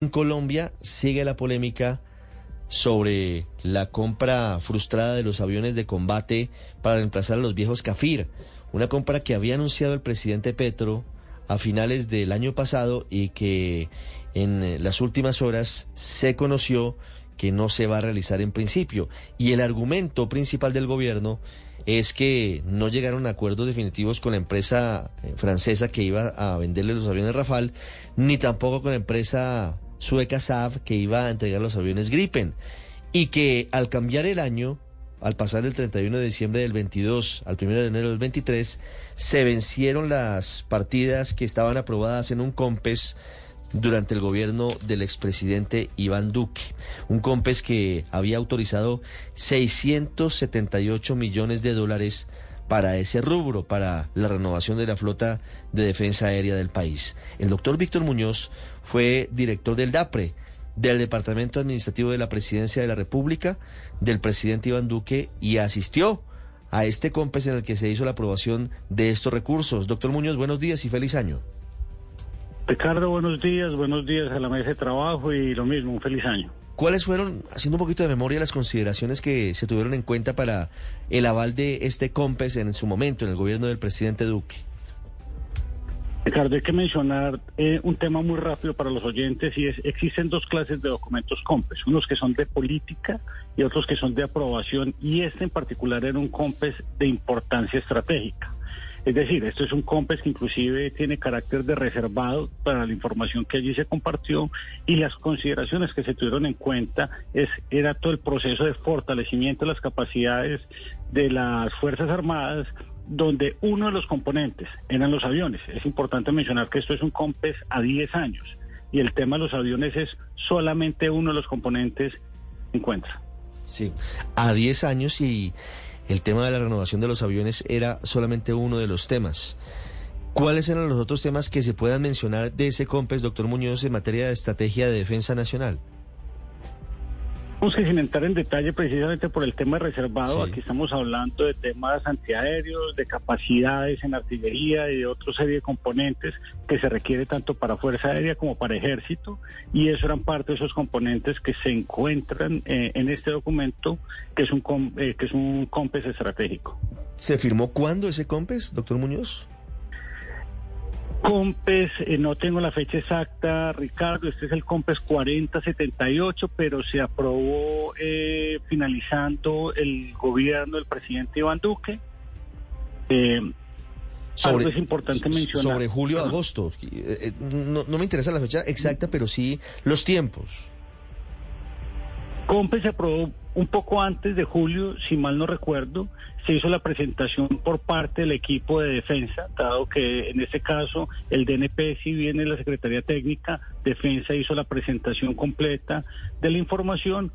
En Colombia sigue la polémica sobre la compra frustrada de los aviones de combate para reemplazar a los viejos Cafir, una compra que había anunciado el presidente Petro a finales del año pasado y que en las últimas horas se conoció que no se va a realizar en principio. Y el argumento principal del gobierno es que no llegaron a acuerdos definitivos con la empresa eh, francesa que iba a venderle los aviones Rafale, ni tampoco con la empresa sueca Saab que iba a entregar los aviones Gripen y que al cambiar el año, al pasar del 31 de diciembre del 22 al 1 de enero del 23, se vencieron las partidas que estaban aprobadas en un COMPES durante el gobierno del expresidente Iván Duque. Un COMPES que había autorizado 678 millones de dólares para ese rubro, para la renovación de la flota de defensa aérea del país. El doctor Víctor Muñoz fue director del DAPRE, del Departamento Administrativo de la Presidencia de la República, del presidente Iván Duque, y asistió a este COMPES en el que se hizo la aprobación de estos recursos. Doctor Muñoz, buenos días y feliz año. Ricardo, buenos días, buenos días a la mesa de trabajo y lo mismo, un feliz año. ¿Cuáles fueron, haciendo un poquito de memoria, las consideraciones que se tuvieron en cuenta para el aval de este COMPES en su momento, en el gobierno del presidente Duque? Ricardo, hay que mencionar eh, un tema muy rápido para los oyentes y es, existen dos clases de documentos COMPES, unos que son de política y otros que son de aprobación y este en particular era un COMPES de importancia estratégica. Es decir, esto es un COMPES que inclusive tiene carácter de reservado para la información que allí se compartió y las consideraciones que se tuvieron en cuenta es era todo el proceso de fortalecimiento de las capacidades de las Fuerzas Armadas donde uno de los componentes eran los aviones. Es importante mencionar que esto es un COMPES a 10 años y el tema de los aviones es solamente uno de los componentes que encuentra. Sí, a 10 años y el tema de la renovación de los aviones era solamente uno de los temas. ¿Cuáles eran los otros temas que se puedan mencionar de ese COMPES, doctor Muñoz, en materia de estrategia de defensa nacional? Tenemos que sin entrar en detalle precisamente por el tema reservado, aquí estamos hablando de temas antiaéreos, de capacidades en artillería y de otra serie de componentes que se requiere tanto para Fuerza Aérea como para Ejército, y eso eran parte de esos componentes que se encuentran eh, en este documento, que es un, eh, que es un COMPES estratégico. ¿Se firmó cuándo ese COMPES, doctor Muñoz? COMPES, eh, no tengo la fecha exacta, Ricardo, este es el COMPES 4078, pero se aprobó eh, finalizando el gobierno del presidente Iván Duque. Eh, sobre, es importante mencionar. Sobre julio-agosto. No, no me interesa la fecha exacta, pero sí los tiempos. COMPES se aprobó un poco antes de julio, si mal no recuerdo, se hizo la presentación por parte del equipo de defensa, dado que en este caso el DNP, si viene la Secretaría Técnica, Defensa hizo la presentación completa de la información,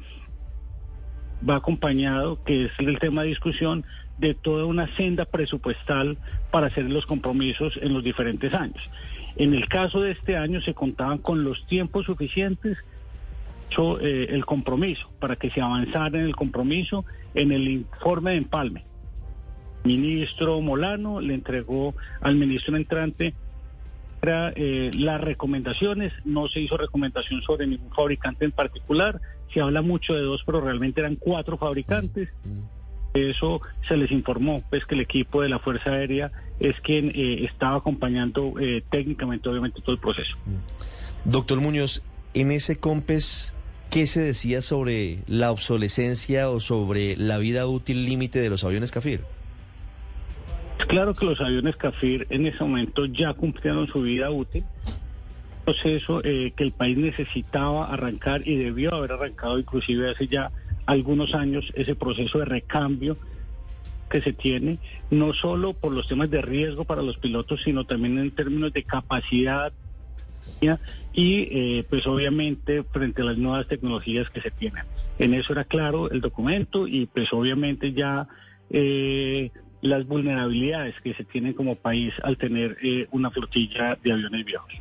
va acompañado, que es el tema de discusión, de toda una senda presupuestal para hacer los compromisos en los diferentes años. En el caso de este año se contaban con los tiempos suficientes eh, el compromiso, para que se avanzara en el compromiso en el informe de empalme. ministro Molano le entregó al ministro entrante eh, las recomendaciones, no se hizo recomendación sobre ningún fabricante en particular, se habla mucho de dos, pero realmente eran cuatro fabricantes. Eso se les informó, pues que el equipo de la Fuerza Aérea es quien eh, estaba acompañando técnicamente, obviamente, todo el proceso. Doctor Muñoz, en ese COMPES ¿Qué se decía sobre la obsolescencia o sobre la vida útil límite de los aviones Cafir? Claro que los aviones Cafir en ese momento ya cumplieron su vida útil. Proceso eh, que el país necesitaba arrancar y debió haber arrancado inclusive hace ya algunos años ese proceso de recambio que se tiene, no solo por los temas de riesgo para los pilotos, sino también en términos de capacidad y eh, pues obviamente frente a las nuevas tecnologías que se tienen. En eso era claro el documento y pues obviamente ya eh, las vulnerabilidades que se tienen como país al tener eh, una flotilla de aviones viejos.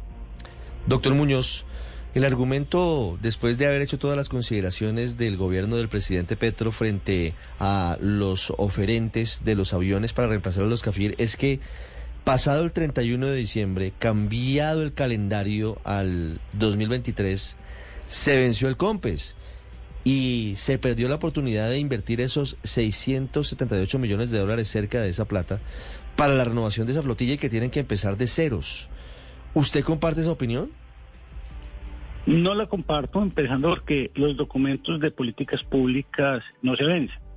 Doctor Muñoz, el argumento, después de haber hecho todas las consideraciones del gobierno del presidente Petro frente a los oferentes de los aviones para reemplazar a los CAFIR, es que Pasado el 31 de diciembre, cambiado el calendario al 2023, se venció el COMPES y se perdió la oportunidad de invertir esos 678 millones de dólares cerca de esa plata para la renovación de esa flotilla y que tienen que empezar de ceros. ¿Usted comparte esa opinión? No la comparto, empezando porque los documentos de políticas públicas no se vencen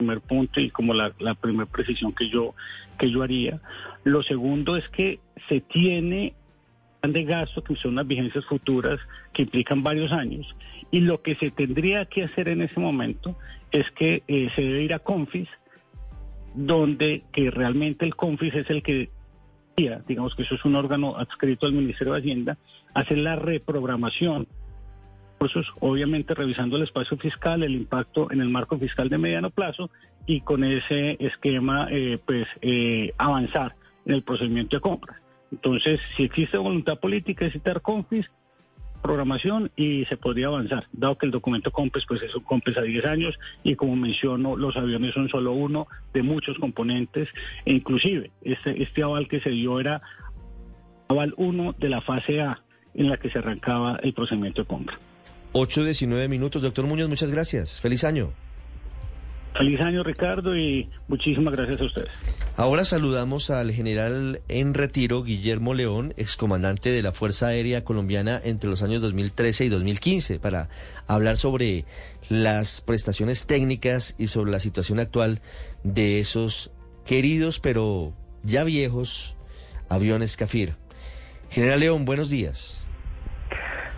primer punto y como la, primera precisión que yo, que yo haría. Lo segundo es que se tiene de gasto que son unas vigencias futuras que implican varios años y lo que se tendría que hacer en ese momento es que eh, se debe ir a Confis donde que realmente el Confis es el que digamos que eso es un órgano adscrito al Ministerio de Hacienda, hace la reprogramación obviamente revisando el espacio fiscal, el impacto en el marco fiscal de mediano plazo y con ese esquema eh, pues eh, avanzar en el procedimiento de compras. Entonces, si existe voluntad política de citar CONFIS, programación y se podría avanzar, dado que el documento COMPES pues es un COMPES a 10 años y como menciono, los aviones son solo uno de muchos componentes e inclusive este, este aval que se dio era aval 1 de la fase A en la que se arrancaba el procedimiento de compra. 8.19 minutos. Doctor Muñoz, muchas gracias. Feliz año. Feliz año, Ricardo, y muchísimas gracias a ustedes. Ahora saludamos al general en retiro, Guillermo León, excomandante de la Fuerza Aérea Colombiana entre los años 2013 y 2015, para hablar sobre las prestaciones técnicas y sobre la situación actual de esos queridos pero ya viejos aviones Cafir. General León, buenos días.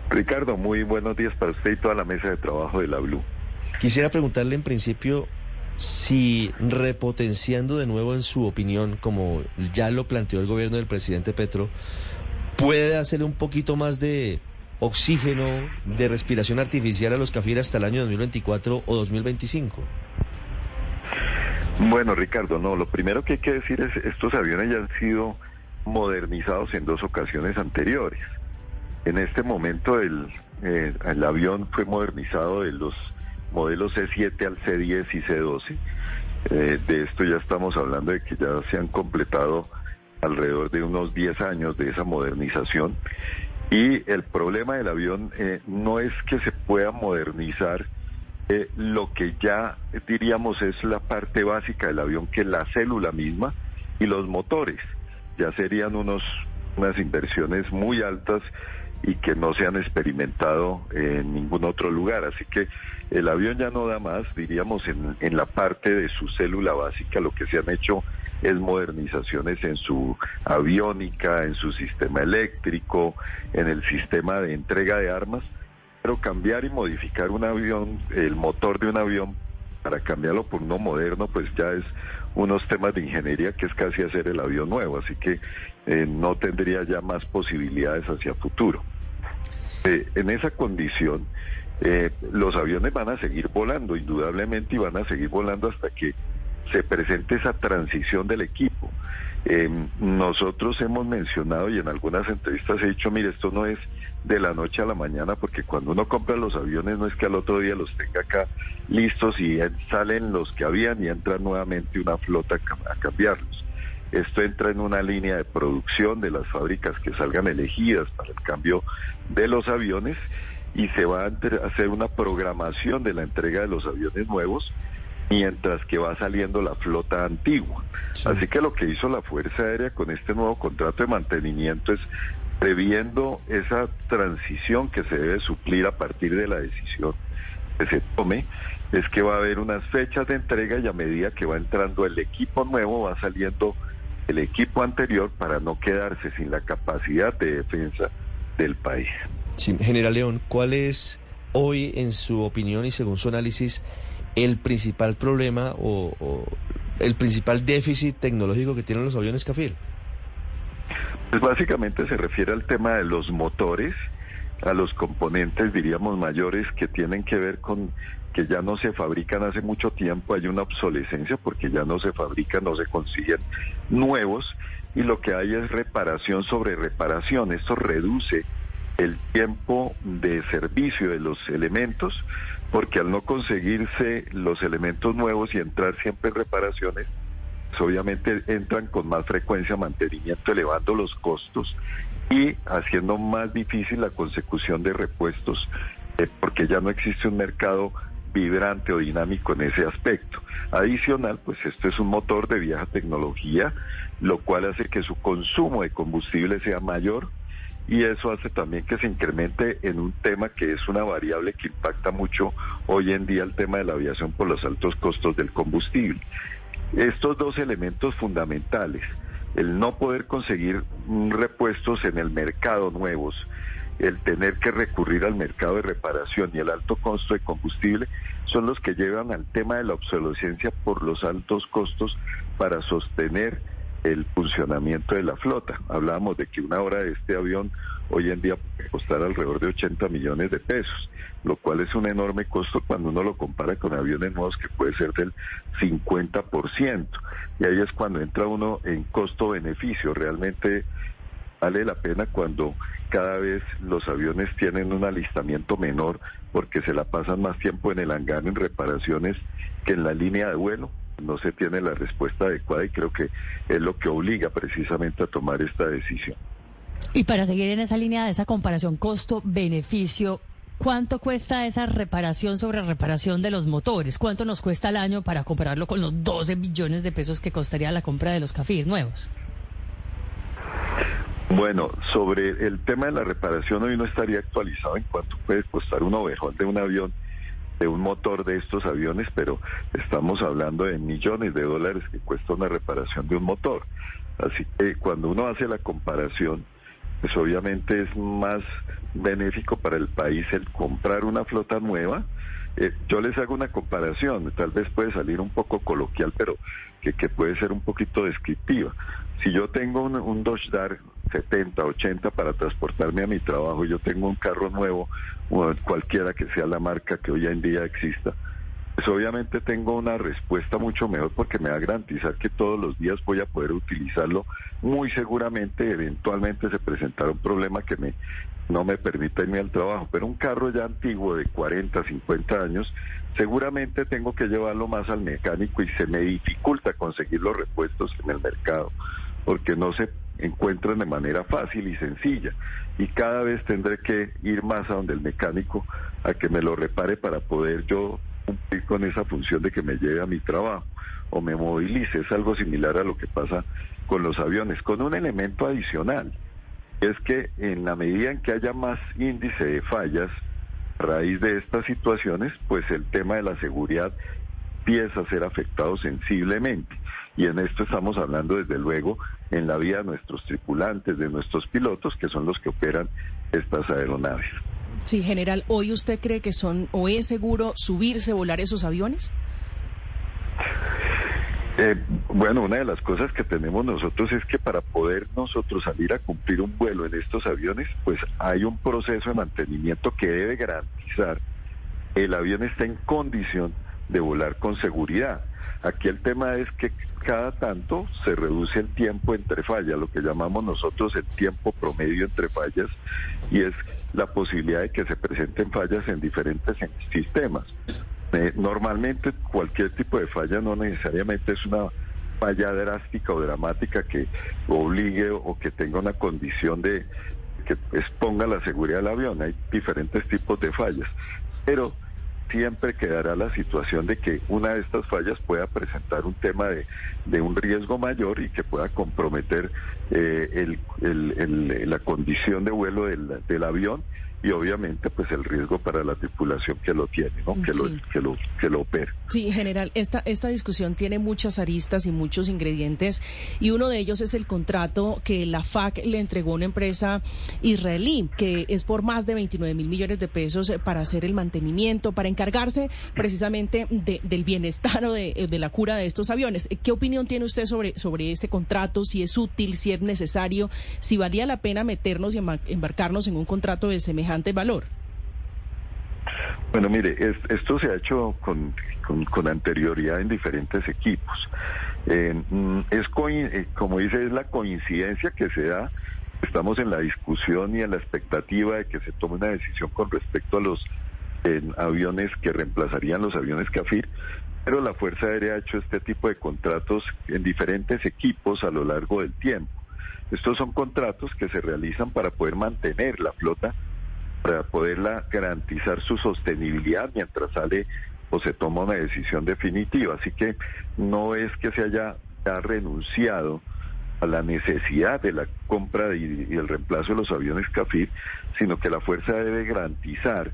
Ricardo, muy buenos días para usted y toda la mesa de trabajo de la Blue. Quisiera preguntarle en principio si repotenciando de nuevo en su opinión, como ya lo planteó el gobierno del presidente Petro, puede hacer un poquito más de oxígeno, de respiración artificial a los CAFIR hasta el año 2024 o 2025. Bueno, Ricardo, no, lo primero que hay que decir es estos aviones ya han sido modernizados en dos ocasiones anteriores. En este momento el, eh, el avión fue modernizado de los modelos C7 al C10 y C12. Eh, de esto ya estamos hablando de que ya se han completado alrededor de unos 10 años de esa modernización. Y el problema del avión eh, no es que se pueda modernizar lo que ya diríamos es la parte básica del avión, que es la célula misma y los motores. Ya serían unos, unas inversiones muy altas y que no se han experimentado en ningún otro lugar. Así que el avión ya no da más, diríamos, en, en la parte de su célula básica, lo que se han hecho es modernizaciones en su aviónica, en su sistema eléctrico, en el sistema de entrega de armas, pero cambiar y modificar un avión, el motor de un avión, para cambiarlo por uno moderno, pues ya es unos temas de ingeniería que es casi hacer el avión nuevo, así que eh, no tendría ya más posibilidades hacia futuro. Eh, en esa condición, eh, los aviones van a seguir volando, indudablemente, y van a seguir volando hasta que se presente esa transición del equipo. Eh, nosotros hemos mencionado y en algunas entrevistas he dicho, mire, esto no es de la noche a la mañana, porque cuando uno compra los aviones no es que al otro día los tenga acá listos y salen los que habían y entra nuevamente una flota a cambiarlos. Esto entra en una línea de producción de las fábricas que salgan elegidas para el cambio de los aviones y se va a hacer una programación de la entrega de los aviones nuevos mientras que va saliendo la flota antigua. Así que lo que hizo la Fuerza Aérea con este nuevo contrato de mantenimiento es previendo esa transición que se debe suplir a partir de la decisión que se tome, es que va a haber unas fechas de entrega y a medida que va entrando el equipo nuevo va saliendo el equipo anterior para no quedarse sin la capacidad de defensa del país. General León, ¿cuál es hoy, en su opinión y según su análisis, el principal problema o, el principal déficit tecnológico que tienen los aviones Cafir? Pues básicamente se refiere al tema de los motores, a los componentes, diríamos, mayores que tienen que ver con que ya no se fabrican hace mucho tiempo, hay una obsolescencia porque ya no se fabrican, no se consiguen nuevos y lo que hay es reparación sobre reparación. Esto reduce el tiempo de servicio de los elementos porque al no conseguirse los elementos nuevos y entrar siempre en reparaciones, pues, obviamente entran con más frecuencia mantenimiento, elevando los costos y haciendo más difícil la consecución de repuestos, eh, porque ya no existe un mercado vibrante o dinámico en ese aspecto. Adicional, pues esto es un motor de vieja tecnología, lo cual hace que su consumo de combustible sea mayor y eso hace también que se incremente en un tema que es una variable que impacta mucho hoy en día el tema de la aviación por los altos costos del combustible. Estos dos elementos fundamentales, el no poder conseguir repuestos en el mercado nuevos, el tener que recurrir al mercado de reparación y el alto costo de combustible son los que llevan al tema de la obsolescencia por los altos costos para sostener el funcionamiento de la flota. Hablábamos de que una hora de este avión hoy en día puede costar alrededor de 80 millones de pesos, lo cual es un enorme costo cuando uno lo compara con aviones nuevos que puede ser del 50%. Y ahí es cuando entra uno en costo-beneficio. Realmente vale la pena cuando cada vez los aviones tienen un alistamiento menor porque se la pasan más tiempo en el hangar en reparaciones que en la línea de vuelo no se tiene la respuesta adecuada y creo que es lo que obliga precisamente a tomar esta decisión. Y para seguir en esa línea de esa comparación costo-beneficio, ¿cuánto cuesta esa reparación sobre reparación de los motores? ¿Cuánto nos cuesta al año para compararlo con los 12 billones de pesos que costaría la compra de los cafés nuevos? Bueno, sobre el tema de la reparación hoy no estaría actualizado en cuánto puede costar un ovejón de un avión de un motor de estos aviones, pero estamos hablando de millones de dólares que cuesta una reparación de un motor. Así que cuando uno hace la comparación, pues obviamente es más benéfico para el país el comprar una flota nueva. Eh, yo les hago una comparación, tal vez puede salir un poco coloquial, pero que, puede ser un poquito descriptiva. Si yo tengo un, un Dodge Dart 70, 80 para transportarme a mi trabajo, yo tengo un carro nuevo, cualquiera que sea la marca que hoy en día exista, pues obviamente tengo una respuesta mucho mejor porque me va a garantizar que todos los días voy a poder utilizarlo. Muy seguramente, eventualmente se presentará un problema que me no me permita irme al trabajo, pero un carro ya antiguo de 40, 50 años, seguramente tengo que llevarlo más al mecánico y se me dificulta conseguir los repuestos en el mercado porque no se encuentran de manera fácil y sencilla. Y cada vez tendré que ir más a donde el mecánico a que me lo repare para poder yo cumplir con esa función de que me lleve a mi trabajo o me movilice. Es algo similar a lo que pasa con los aviones, con un elemento adicional. Es que en la medida en que haya más índice de fallas a raíz de estas situaciones, pues el tema de la seguridad empieza a ser afectado sensiblemente. Y en esto estamos hablando, desde luego, en la vida de nuestros tripulantes, de nuestros pilotos, que son los que operan estas aeronaves. Sí, general, ¿hoy usted cree que son o es seguro subirse, volar esos aviones? Eh, bueno, una de las cosas que tenemos nosotros es que para poder nosotros salir a cumplir un vuelo en estos aviones, pues hay un proceso de mantenimiento que debe garantizar el avión está en condición de volar con seguridad. Aquí el tema es que cada tanto se reduce el tiempo entre fallas, lo que llamamos nosotros el tiempo promedio entre fallas, y es la posibilidad de que se presenten fallas en diferentes sistemas. Eh, normalmente cualquier tipo de falla no necesariamente es una falla drástica o dramática que obligue o que tenga una condición de que exponga la seguridad del avión. Hay diferentes tipos de fallas. Pero siempre quedará la situación de que una de estas fallas pueda presentar un tema de, un riesgo mayor y que pueda comprometer eh, la condición de vuelo del, del avión y obviamente pues el riesgo para la tripulación que lo tiene, ¿no? Que lo que lo que lo opera. Sí, general, esta esta discusión tiene muchas aristas y muchos ingredientes y uno de ellos es el contrato que la FAC le entregó a una empresa israelí que es por más de 29 mil millones de pesos para hacer el mantenimiento, para encargarse precisamente del bienestar o de, de, la cura de estos aviones. ¿Qué opinión tiene usted sobre sobre ese contrato? Si es útil, si es necesario, si valía la pena meternos y embarcarnos en un contrato de semejante valor? Bueno, mire, esto se ha hecho con, anterioridad en diferentes equipos. Mm, es eh, como dice, es la coincidencia que se da. Estamos en la discusión y en la expectativa de que se tome una decisión con respecto a los aviones que reemplazarían los aviones CAFIR, pero la Fuerza Aérea ha hecho este tipo de contratos en diferentes equipos a lo largo del tiempo. Estos son contratos que se realizan para poder mantener la flota, para poderla garantizar su sostenibilidad mientras sale o se toma una decisión definitiva. Así que no es que se haya renunciado a la necesidad de la compra y, el reemplazo de los aviones CAFIR, sino que la fuerza debe garantizar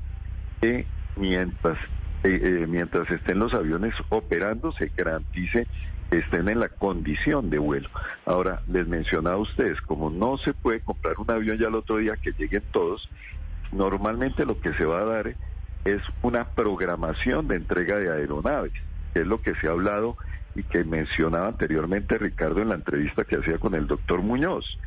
que mientras, eh, eh, mientras estén los aviones operando se garantice que estén en la condición de vuelo. Ahora, les mencionaba a ustedes, como no se puede comprar un avión ya el otro día que lleguen todos, normalmente lo que se va a dar es una programación de entrega de aeronaves, que es lo que se ha hablado y que mencionaba anteriormente Ricardo en la entrevista que hacía con el doctor Muñoz.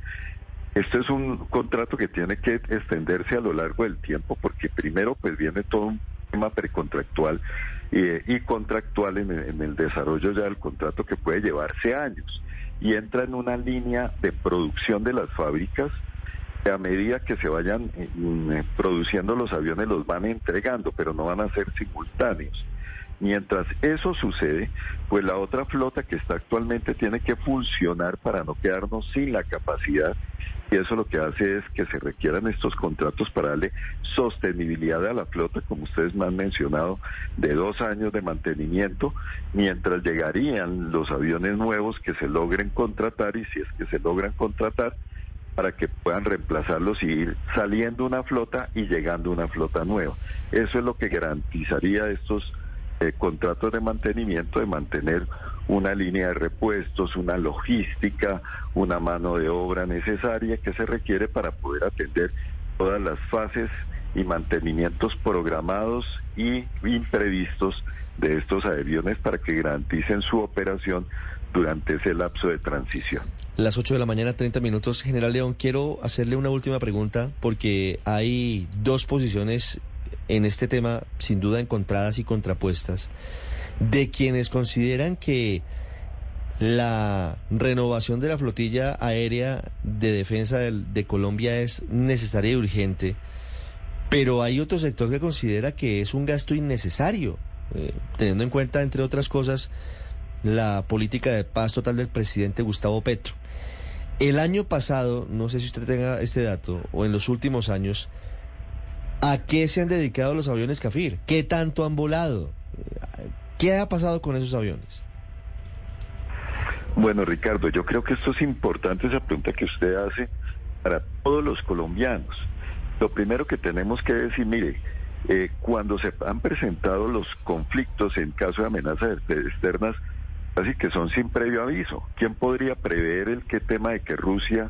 Este es un contrato que tiene que extenderse a lo largo del tiempo porque primero pues viene todo un tema precontractual y, contractual en, en el desarrollo ya del contrato que puede llevarse años y entra en una línea de producción de las fábricas a medida que se vayan eh, mm, produciendo los aviones los van entregando, pero no van a ser simultáneos. Mientras eso sucede, pues la otra flota que está actualmente tiene que funcionar para no quedarnos sin la capacidad y eso lo que hace es que se requieran estos contratos para darle sostenibilidad a la flota, como ustedes me han mencionado, de dos años de mantenimiento, mientras llegarían los aviones nuevos que se logren contratar y si es que se logran contratar, para que puedan reemplazarlos y ir saliendo una flota y llegando una flota nueva. Eso es lo que garantizaría estos eh, contratos de mantenimiento, de mantener una línea de repuestos, una logística, una mano de obra necesaria que se requiere para poder atender todas las fases y mantenimientos programados y imprevistos de estos aviones para que garanticen su operación durante ese lapso de transición. Las 8 de la mañana, 30 minutos. General León, quiero hacerle una última pregunta porque hay dos posiciones en este tema, sin duda encontradas y contrapuestas, de quienes consideran que la renovación de la flotilla aérea de defensa de, Colombia es necesaria y urgente, pero hay otro sector que considera que es un gasto innecesario, eh, teniendo en cuenta, entre otras cosas, la política de paz total del presidente Gustavo Petro. El año pasado, no sé si usted tenga este dato, o en los últimos años, ¿a qué se han dedicado los aviones Cafir? ¿Qué tanto han volado? ¿Qué ha pasado con esos aviones? Bueno, Ricardo, yo creo que esto es importante, esa pregunta que usted hace para todos los colombianos. Lo primero que tenemos que decir, mire, eh, cuando se han presentado los conflictos en caso de amenazas externas, Así que son sin previo aviso. ¿Quién podría prever el qué tema de que Rusia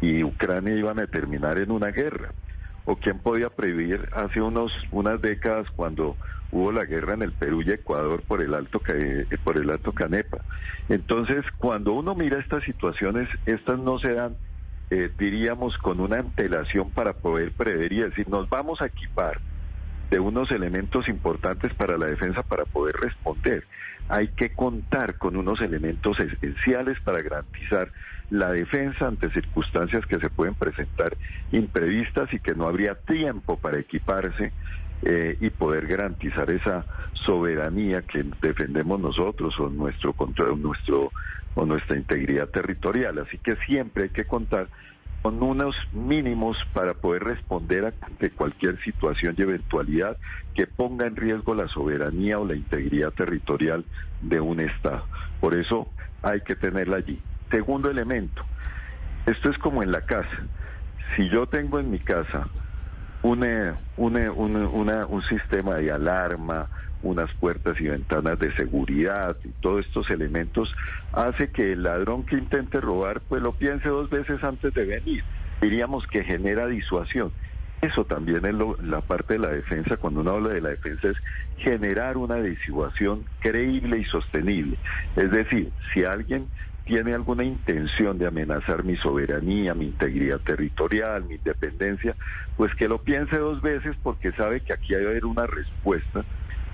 y Ucrania iban a terminar en una guerra? ¿O quién podía prever hace unos unas décadas cuando hubo la guerra en el Perú y Ecuador por el alto eh, por el alto Canepa? Entonces, cuando uno mira estas situaciones, estas no se dan eh, diríamos con una antelación para poder prever y decir, nos vamos a equipar de unos elementos importantes para la defensa para poder responder. Hay que contar con unos elementos esenciales para garantizar la defensa ante circunstancias que se pueden presentar imprevistas y que no habría tiempo para equiparse eh, y poder garantizar esa soberanía que defendemos nosotros o nuestro control, nuestro o nuestra integridad territorial. Así que siempre hay que contar con unos mínimos para poder responder ante cualquier situación y eventualidad que ponga en riesgo la soberanía o la integridad territorial de un Estado. Por eso hay que tenerla allí. Segundo elemento, esto es como en la casa. Si yo tengo en mi casa una, un sistema de alarma, unas puertas y ventanas de seguridad y todos estos elementos hace que el ladrón que intente robar pues lo piense dos veces antes de venir. Diríamos que genera disuasión. Eso también es la parte de la defensa, cuando uno habla de la defensa, es generar una disuasión creíble y sostenible. Es decir, si alguien tiene alguna intención de amenazar mi soberanía, mi integridad territorial, mi independencia, pues que lo piense dos veces porque sabe que aquí hay que haber una respuesta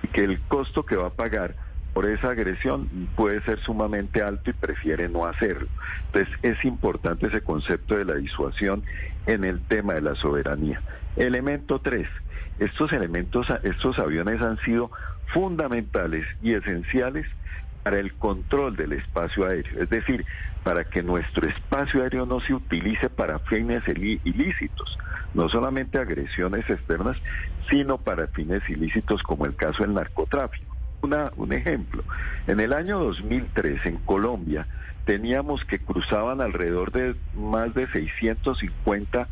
que el costo que va a pagar por esa agresión puede ser sumamente alto y prefiere no hacerlo. Entonces es importante ese concepto de la disuasión en el tema de la soberanía. Elemento tres, estos elementos, estos aviones han sido fundamentales y esenciales para el control del espacio aéreo, es decir, para que nuestro espacio aéreo no se utilice para fines ilícitos, no solamente agresiones externas, sino para fines ilícitos como el caso del narcotráfico. Una, un ejemplo, en el año 2003 en Colombia teníamos que cruzaban alrededor de más de 650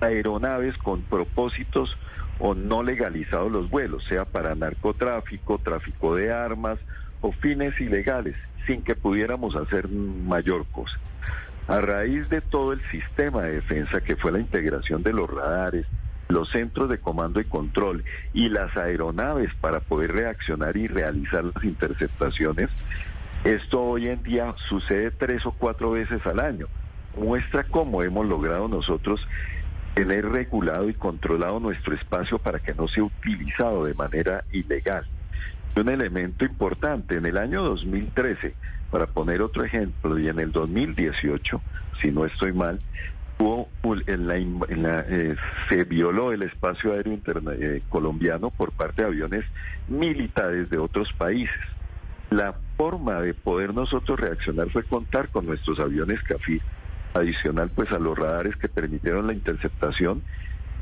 aeronaves con propósitos o no legalizados los vuelos, sea para narcotráfico, tráfico de armas o fines ilegales, sin que pudiéramos hacer mayor cosa. A raíz de todo el sistema de defensa, que fue la integración de los radares, los centros de comando y control y las aeronaves para poder reaccionar y realizar las interceptaciones, esto hoy en día sucede tres o cuatro veces al año. Muestra cómo hemos logrado nosotros tener regulado y controlado nuestro espacio para que no sea utilizado de manera ilegal. Un elemento importante, en el año 2013, para poner otro ejemplo, y en el 2018, si no estoy mal, hubo en la, eh, se violó el espacio aéreo eh, colombiano por parte de aviones militares de otros países. La forma de poder nosotros reaccionar fue contar con nuestros aviones CAFIR adicional pues a los radares que permitieron la interceptación,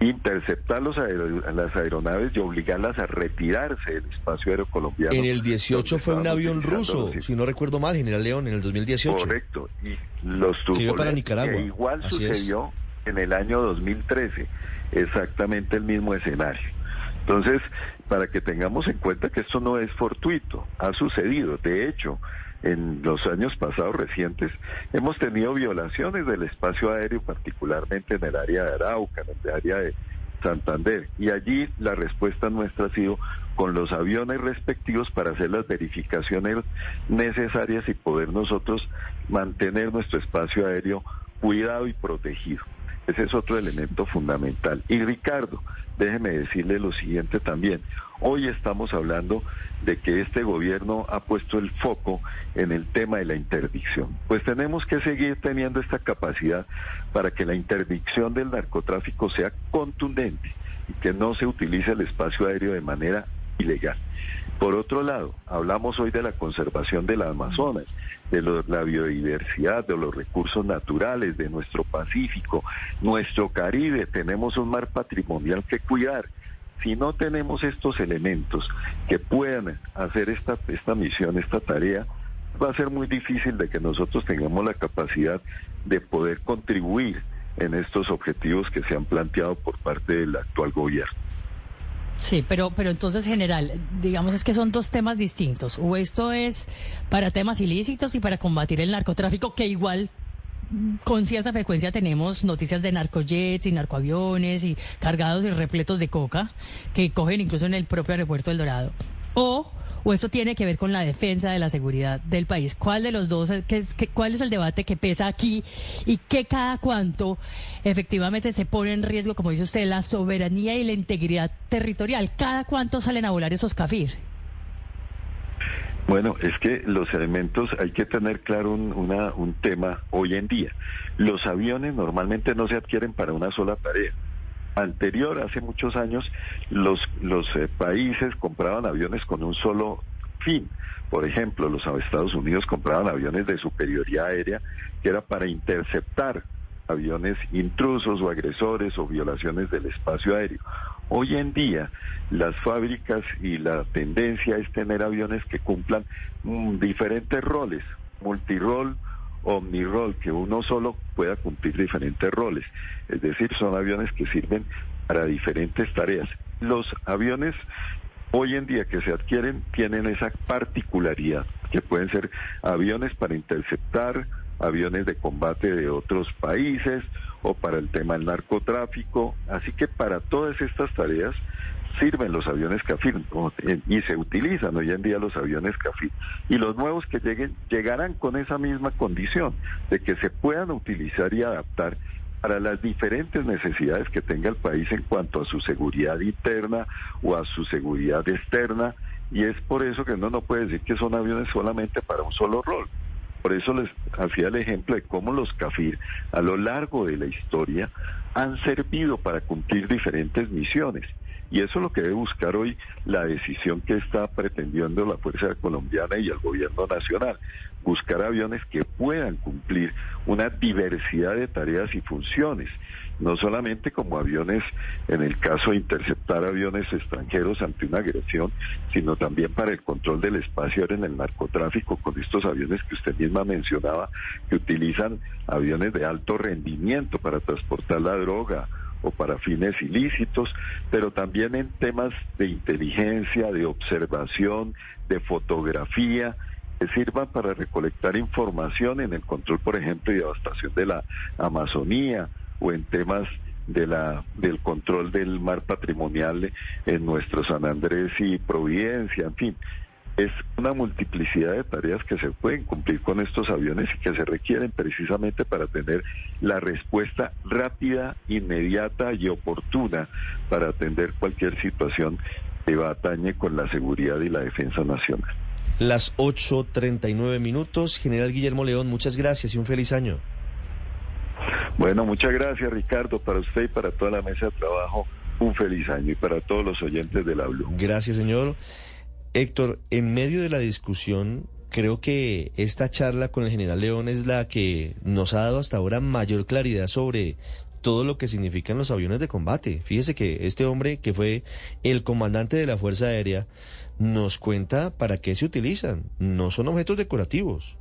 interceptar los las aeronaves y obligarlas a retirarse del espacio aéreo colombiano. En el 18 fue un avión ruso, si no recuerdo mal, General León, en el 2018. Correcto, y los tuvo para Nicaragua. igual sucedió en el año 2013, exactamente el mismo escenario. Entonces, para que tengamos en cuenta que esto no es fortuito, ha sucedido. De hecho, en los años pasados recientes hemos tenido violaciones del espacio aéreo, particularmente en el área de Arauca, en el área de Santander. Y allí la respuesta nuestra ha sido con los aviones respectivos para hacer las verificaciones necesarias y poder nosotros mantener nuestro espacio aéreo cuidado y protegido. Ese es otro elemento fundamental. Y Ricardo, déjeme decirle lo siguiente también. Hoy estamos hablando de que este gobierno ha puesto el foco en el tema de la interdicción. Pues tenemos que seguir teniendo esta capacidad para que la interdicción del narcotráfico sea contundente y que no se utilice el espacio aéreo de manera ilegal. Por otro lado, hablamos hoy de la conservación del Amazonas, de la biodiversidad, de los recursos naturales, de nuestro Pacífico, nuestro Caribe. Tenemos un mar patrimonial que cuidar. Si no tenemos estos elementos que puedan hacer esta, esta misión, esta tarea, va a ser muy difícil de que nosotros tengamos la capacidad de poder contribuir en estos objetivos que se han planteado por parte del actual gobierno. Sí, pero, pero entonces, general, digamos es que son dos temas distintos. O esto es para temas ilícitos y para combatir el narcotráfico, que igual con cierta frecuencia tenemos noticias de narcojets y narcoaviones y cargados y repletos de coca que cogen incluso en el propio aeropuerto del Dorado. O o esto tiene que ver con la defensa de la seguridad del país? ¿Cuál de los dos, qué, cuál es el debate que pesa aquí y qué cada cuánto efectivamente se pone en riesgo, como dice usted, la soberanía y la integridad territorial? ¿Cada cuánto salen a volar esos CAFIR? Bueno, es que los elementos, hay que tener claro un, un tema hoy en día. Los aviones normalmente no se adquieren para una sola tarea anterior, hace muchos años, los, los eh, países compraban aviones con un solo fin. Por ejemplo, los Estados Unidos compraban aviones de superioridad aérea que era para interceptar aviones intrusos o agresores o violaciones del espacio aéreo. Hoy en día las fábricas y la tendencia es tener aviones que cumplan mm, diferentes roles, multirol, omnirol, que uno solo pueda cumplir diferentes roles. Es decir, son aviones que sirven para diferentes tareas. Los aviones hoy en día que se adquieren tienen esa particularidad, que pueden ser aviones para interceptar, aviones de combate de otros países o para el tema del narcotráfico. Así que para todas estas tareas sirven los aviones CAFIR y se utilizan hoy en día los aviones CAFIR. Y los nuevos que lleguen llegarán con esa misma condición de que se puedan utilizar y adaptar para las diferentes necesidades que tenga el país en cuanto a su seguridad interna o a su seguridad externa. Y es por eso que uno no puede decir que son aviones solamente para un solo rol. Por eso les hacía el ejemplo de cómo los CAFIR a lo largo de la historia han servido para cumplir diferentes misiones Y eso es lo que debe buscar hoy la decisión que está pretendiendo la Fuerza Colombiana y el Gobierno Nacional. Buscar aviones que puedan cumplir una diversidad de tareas y funciones no solamente como aviones en el caso de interceptar aviones extranjeros ante una agresión, sino también para el control del espacio en el narcotráfico con estos aviones que usted misma mencionaba, que utilizan aviones de alto rendimiento para transportar la droga o para fines ilícitos, pero también en temas de inteligencia, de observación, de fotografía, que sirvan para recolectar información en el control, por ejemplo, y devastación de la Amazonía, o en temas de la del control del mar patrimonial en nuestro San Andrés y Providencia, en fin, es una multiplicidad de tareas que se pueden cumplir con estos aviones y que se requieren precisamente para tener la respuesta rápida, inmediata y oportuna para atender cualquier situación que va atañe con la seguridad y la defensa nacional. Las 8.39 minutos. General Guillermo León, muchas gracias y un feliz año. Bueno, muchas gracias Ricardo, para usted y para toda la mesa de trabajo, un feliz año y para todos los oyentes del Blue. Gracias, señor. Héctor, en medio de la discusión, creo que esta charla con el general León es la que nos ha dado hasta ahora mayor claridad sobre todo lo que significan los aviones de combate. Fíjese que este hombre, que fue el comandante de la Fuerza Aérea, nos cuenta para qué se utilizan. No son objetos decorativos,